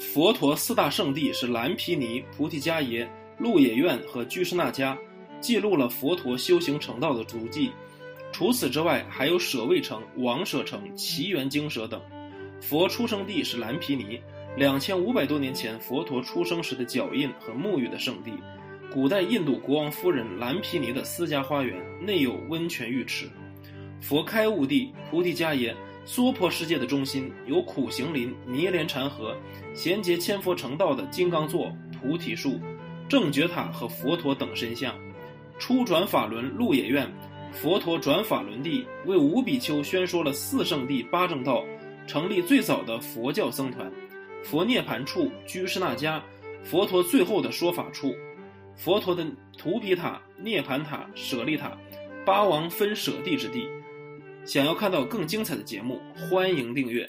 佛陀四大圣地是蓝毗尼、菩提迦耶、鹿野苑和居士那迦，记录了佛陀修行成道的足迹。除此之外，还有舍卫城、王舍城、奇缘精舍等。佛出生地是蓝毗尼，两千五百多年前佛陀出生时的脚印和沐浴的圣地。古代印度国王夫人蓝毗尼的私家花园，内有温泉浴池。佛开悟地菩提迦耶。娑婆世界的中心有苦行林、尼连禅河，衔接千佛成道的金刚座、菩提树、正觉塔和佛陀等身像。初转法轮鹿野苑，佛陀转法轮地，为五比丘宣说了四圣地八正道，成立最早的佛教僧团。佛涅盘处居士那迦，佛陀最后的说法处。佛陀的图皮塔、涅盘塔、舍利塔，八王分舍地之地。想要看到更精彩的节目，欢迎订阅。